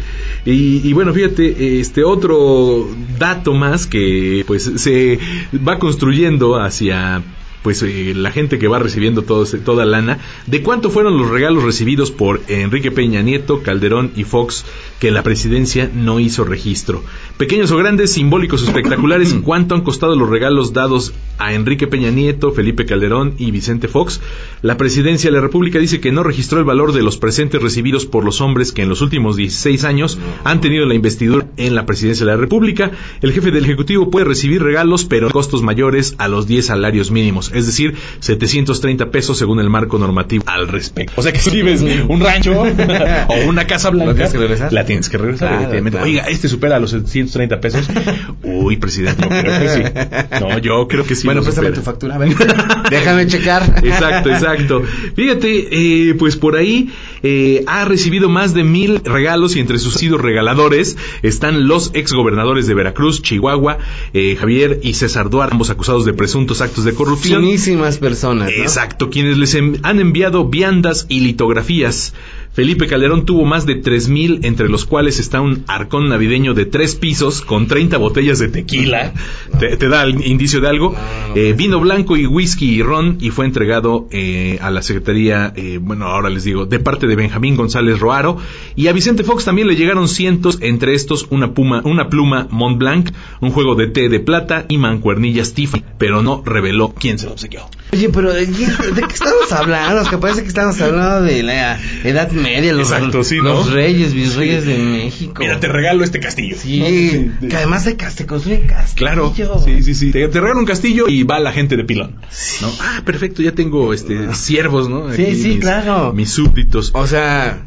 Y, y bueno, fíjate, este otro dato más que pues se va construyendo hacia pues eh, la gente que va recibiendo todo, toda lana, de cuánto fueron los regalos recibidos por Enrique Peña Nieto, Calderón y Fox, que la presidencia no hizo registro. Pequeños o grandes, simbólicos o espectaculares, cuánto han costado los regalos dados a Enrique Peña Nieto, Felipe Calderón y Vicente Fox. La presidencia de la República dice que no registró el valor de los presentes recibidos por los hombres que en los últimos 16 años han tenido la investidura en la presidencia de la República. El jefe del Ejecutivo puede recibir regalos, pero costos mayores a los 10 salarios mínimos, es decir, 730 pesos según el marco normativo al respecto. O sea que si vives un rancho o una casa ¿Lo blanca, tienes que regresar? la tienes que regresar, Claro, efectivamente. claro. Oiga, este supera los 730 pesos. Uy, presidente, yo creo que sí. No, yo creo que sí. bueno, préstame tu factura, a ver. Déjame checar. Exacto, exacto. Fíjate, eh, pues por ahí eh, ha recibido más de mil regalos y entre sus sido regaladores están los exgobernadores de Veracruz, Chihuahua, eh, Javier y César Duarte, ambos acusados de presuntos actos de corrupción. Finísimas personas. ¿no? Exacto, quienes les en- han enviado viandas y litografías. Felipe Calderón tuvo más de 3.000, entre los cuales está un arcón navideño de tres pisos con 30 botellas de tequila. ¿Te, te da el indicio de algo? Eh, vino blanco y whisky y ron y fue entregado eh, a la Secretaría, eh, bueno, ahora les digo, de parte de Benjamín González Roaro. Y a Vicente Fox también le llegaron cientos, entre estos una, puma, una pluma Mont Blanc, un juego de té de plata y mancuernillas Tiffany, pero no reveló quién se lo obsequió. Oye, pero ¿de qué, de qué estamos hablando? Es que parece que estamos hablando de la Edad Media, los, Exacto, sí, ¿no? los reyes, virreyes de México. Mira, te regalo este castillo. Sí, ¿No? que además se, se construye castillo. Claro, sí, sí, sí. Te, te regalo un castillo y va la gente de pilón. ¿no? Ah, perfecto, ya tengo este siervos, ¿no? Sí, sí, mis, claro. Mis súbditos. O sea,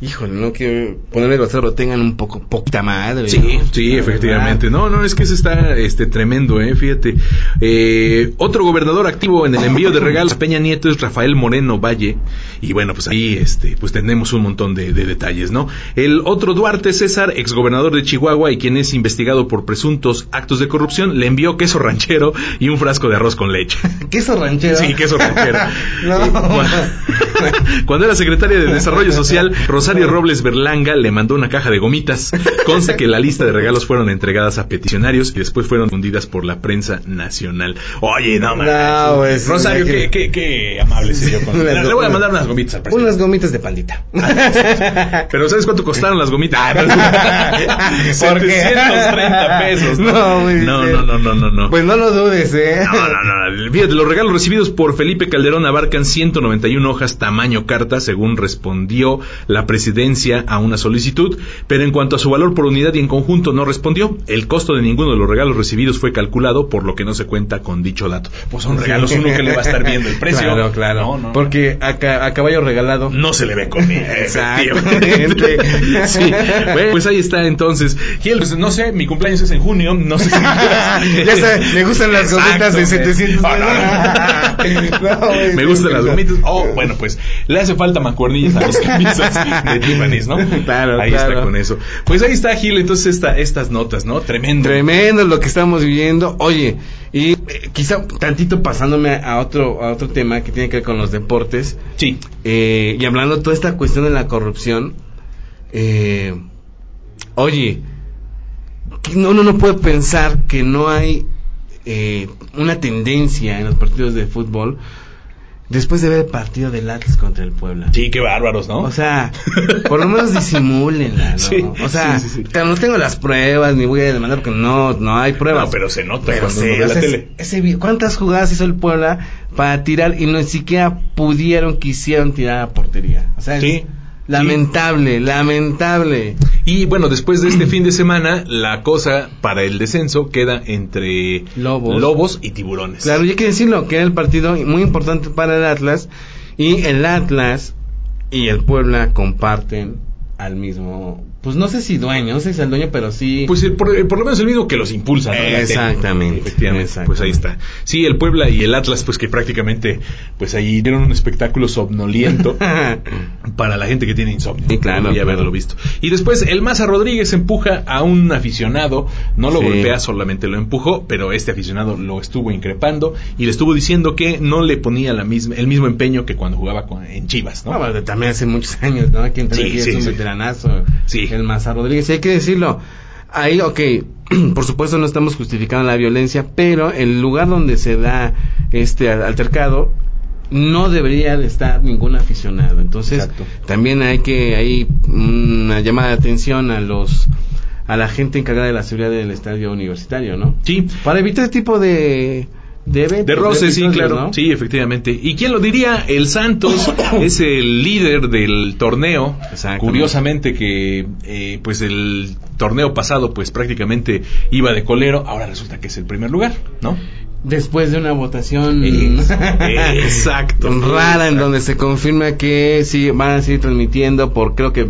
híjole, no quiero ponerle grosero, tengan un poco, poquita madre. Sí, ¿no? sí, La efectivamente. verdad. No, no, es que eso está este, tremendo, ¿eh? Fíjate. Eh, otro gobernador activo en el envío de regalos a Peña Nieto es Rafael Moreno Valle. Y bueno, pues ahí este, pues tenemos un montón de, de detalles, ¿no? El otro Duarte César, exgobernador de Chihuahua y quien es investigado por presuntos actos de corrupción, le envió queso ranchero y un frasco de arroz con leche. Queso ranchero. Sí, queso ranchero. No. Eh, cu- Cuando era secretaria de Desarrollo Social, Rosario Robles Berlanga le mandó una caja de gomitas. Consta que la lista de regalos fueron entregadas a peticionarios y después fueron fundidas por la prensa nacional. Oye, no. No, pues, Rosario, qué, qué, qué amable se dio con... Le voy a mandar unas gomitas al presidente. Unas gomitas de pandita. Pero ¿sabes cuánto costaron las gomitas? ¿Por qué? 730 pesos. No, muy no, bien. no, no, no, no, no. Pues no lo dudes, ¿eh? No, no, no. Fíjate, los regalos recibidos por Felipe Calderón abarcan 191 hojas tamaño carta, según respondió la presidencia a una solicitud, pero en cuanto a su valor por unidad y en conjunto no respondió. El costo de ninguno de los regalos recibidos fue calculado, por lo que no se cuenta con dicho dato. Pues son regalos uno que le va a estar viendo el precio. Claro, claro. No, no, Porque a, ca- a caballo regalado. no se le ve comida. Exactamente. efectivamente. Sí. Bueno, pues ahí está entonces. Gil, pues, no sé, mi cumpleaños es en junio, no sé si ya sé, me gustan las gomitas de Exacto, 700 Oh, no, no. No, güey, Me gustan las gomitas. Oh, bueno, pues le hace falta mancuernillas a mis camisas de Tiffany's, ¿no? Claro, Ahí claro. está con eso. Pues ahí está, Gil, entonces esta, estas notas, ¿no? Tremendo. Tremendo lo que estamos viviendo. Oye, y eh, quizá tantito pasándome a otro, a otro tema que tiene que ver con los deportes. Sí. eh, y hablando toda esta cuestión de la corrupción. eh, oye, no, uno no puede pensar que no hay eh, una tendencia en los partidos de fútbol después de ver el partido del Atlas contra el Puebla. Sí, qué bárbaros, ¿no? O sea, por lo menos disimúlenla, ¿no? Sí, o sea, sí, sí, no tengo las pruebas ni voy a demandar porque no, no hay pruebas. No, pero se nota Pero cuando sí, uno ve o la sea, tele. ese ¿Cuántas jugadas hizo el Puebla para tirar y no siquiera pudieron, quisieron tirar a portería? O sea, es Sí, lamentable, lamentable. Y bueno, después de este fin de semana, la cosa para el descenso queda entre Lobos. y tiburones. Claro, y hay que decirlo, que era el partido muy importante para el Atlas y el Atlas y el Puebla comparten al mismo, pues no sé si dueño, no sé si es el dueño, pero sí. Pues eh, por, eh, por lo menos el mismo que los impulsa. Exactamente, Efectivamente, exactamente. pues ahí está. Sí, el Puebla y el Atlas, pues que prácticamente, pues ahí dieron un espectáculo somnoliento para la gente que tiene insomnio. Sí, claro, Debería claro. haberlo visto. Y después el Maza Rodríguez empuja a un aficionado, no lo Sí. golpea, solamente lo empujó, pero este aficionado lo estuvo increpando y le estuvo diciendo que no le ponía la misma, el mismo empeño que cuando jugaba con- en Chivas, ¿no? Bueno, también hace muchos años, ¿no? Quien Sí, sí, es un veteranazo. Sí. El Maza Rodríguez. Y hay que decirlo. Ahí, ok, por supuesto no estamos justificando la violencia, pero el lugar donde se da este altercado no debería de estar ningún aficionado. Entonces, Exacto. también hay que, hay una llamada de atención a los, a la gente encargada de la seguridad del estadio universitario, ¿no? Sí, Para evitar este tipo de, de eventos. De roces, sí, claro. ¿no? Sí, efectivamente. ¿Y quién lo diría? El Santos es el líder del torneo. Curiosamente que, eh, pues el torneo pasado, pues prácticamente iba de colero. Ahora resulta que es el primer lugar, ¿no? Después de una votación Es- exacto. rara en donde se confirma que sí van a seguir transmitiendo por creo que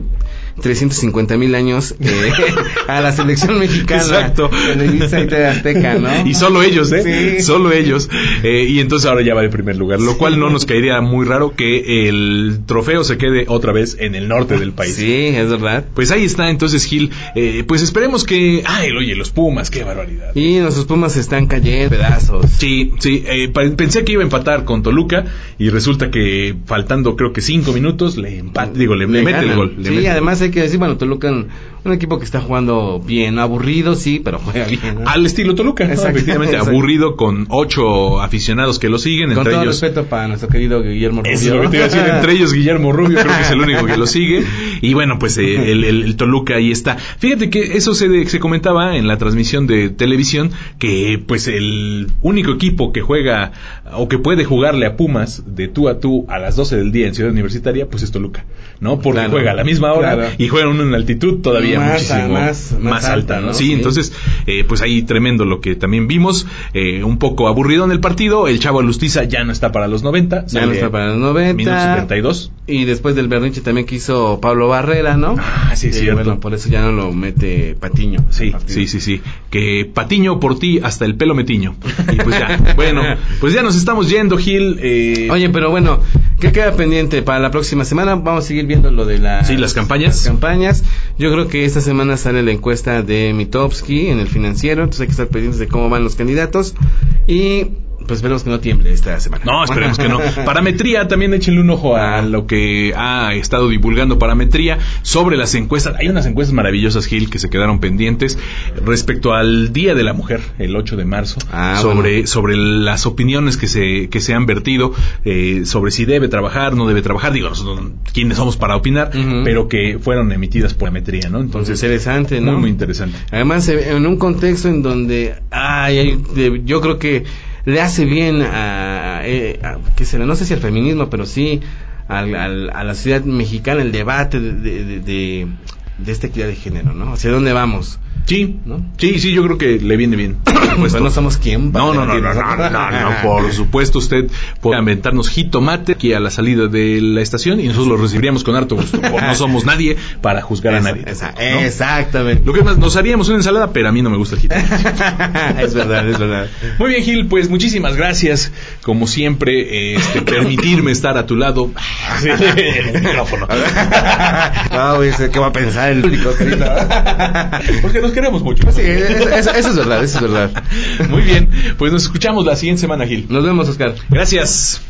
350 mil años eh, a la selección mexicana Exacto. Televisa y TV Azteca, ¿no? Y solo ellos, ¿eh? Sí. Solo ellos. Eh, y entonces ahora ya va el primer lugar. Lo cual no nos caería muy raro que el trofeo se quede otra vez en el norte del país. Sí, es verdad. Pues ahí está, entonces Gil, eh, pues esperemos que... Ay, oye, los Pumas, qué barbaridad. Y nuestros Pumas están cayendo pedazos. Sí, sí, eh, pensé que iba a empatar con Toluca y resulta que faltando creo que cinco minutos le empata, digo, le, le mete el gol. le Sí, mete el además hay que decir, bueno, Toluca, un, un equipo que está jugando bien, aburrido, sí, pero juega bien. ¿no? Al estilo Toluca. Exacto, efectivamente, exacto. aburrido con ocho aficionados que lo siguen, Con entre todo ellos... respeto para nuestro querido Guillermo Rubio. Eso es lo que te iba a decir, entre ellos Guillermo Rubio, creo que es el único que lo sigue. Y bueno, pues eh, el, el- el Toluca ahí está. Fíjate que eso se, se comentaba en la transmisión de televisión, que pues el único equipo que juega o que puede jugarle a Pumas de tú a tú a las 12 del día en Ciudad Universitaria, pues es Toluca, ¿no? Porque Claro. juega a la misma hora Claro. Y juega en una altitud todavía Más, muchísimo más, más, más alta, alta, ¿no? Sí, Sí. entonces, eh, pues ahí tremendo lo que también vimos, eh, un poco aburrido en el partido, el Chavo Lustiza ya no está para los 90, Ya no está para los 90. Minuto 72. Y después del berrinche también quiso Pablo Barrera, ¿no? Ah, sí, cierto. Bueno, por eso ya no lo mete Patiño. Sí, sí, sí, sí. Que patiño por ti hasta el pelo metiño. Y pues ya, bueno, pues ya nos estamos yendo, Gil. Eh, Oye, pero bueno, ¿qué queda pendiente para la próxima semana? Vamos a seguir viendo lo de las, Sí, las campañas. las campañas. Yo creo que esta semana sale la encuesta de Mitowski en el financiero, entonces hay que estar pendientes de cómo van los candidatos. Y pues esperemos que no tiemble esta semana. No, esperemos que no. Parametría, también échenle un ojo a lo que ha estado divulgando Parametría sobre las encuestas. Hay unas encuestas maravillosas, Gil, que se quedaron pendientes respecto al Día de la Mujer, el 8 de marzo, Ah, sobre, bueno. sobre las opiniones que se, que se han vertido, eh, sobre si debe trabajar, no debe trabajar. Digo, nosotros, quiénes somos para opinar, pero que fueron emitidas por Parametría, ¿no? Entonces, interesante, ¿no? muy, muy interesante. Además, en un contexto en donde, ay, yo creo que le hace bien a, eh, a- ¿qué será? No sé si al feminismo, pero sí al- a la sociedad mexicana el debate de, de, de, de- de esta equidad de género, ¿no? ¿Hacia dónde vamos? Sí, ¿No? sí, sí, yo creo que le viene bien. por. Pues no somos quién. para No, no, no, no, no, no, no, por supuesto usted puede aventarnos jitomate aquí a la salida de la estación y nosotros lo recibiríamos con harto gusto. No somos nadie para juzgar a nadie. ¿no? Exactamente. Lo que más, nos haríamos una ensalada, pero a mí no me gusta el jitomate. es verdad, es verdad. Muy bien, Gil, pues muchísimas gracias. Como siempre, este, permitirme estar a tu lado. Sí, el micrófono. no, sé ¿qué va a pensar el público, querido? Porque nos queremos mucho. Sí, eso, eso- eso es verdad, eso es verdad. Muy bien, pues nos escuchamos la siguiente semana, Gil. Nos vemos, Oscar. Gracias.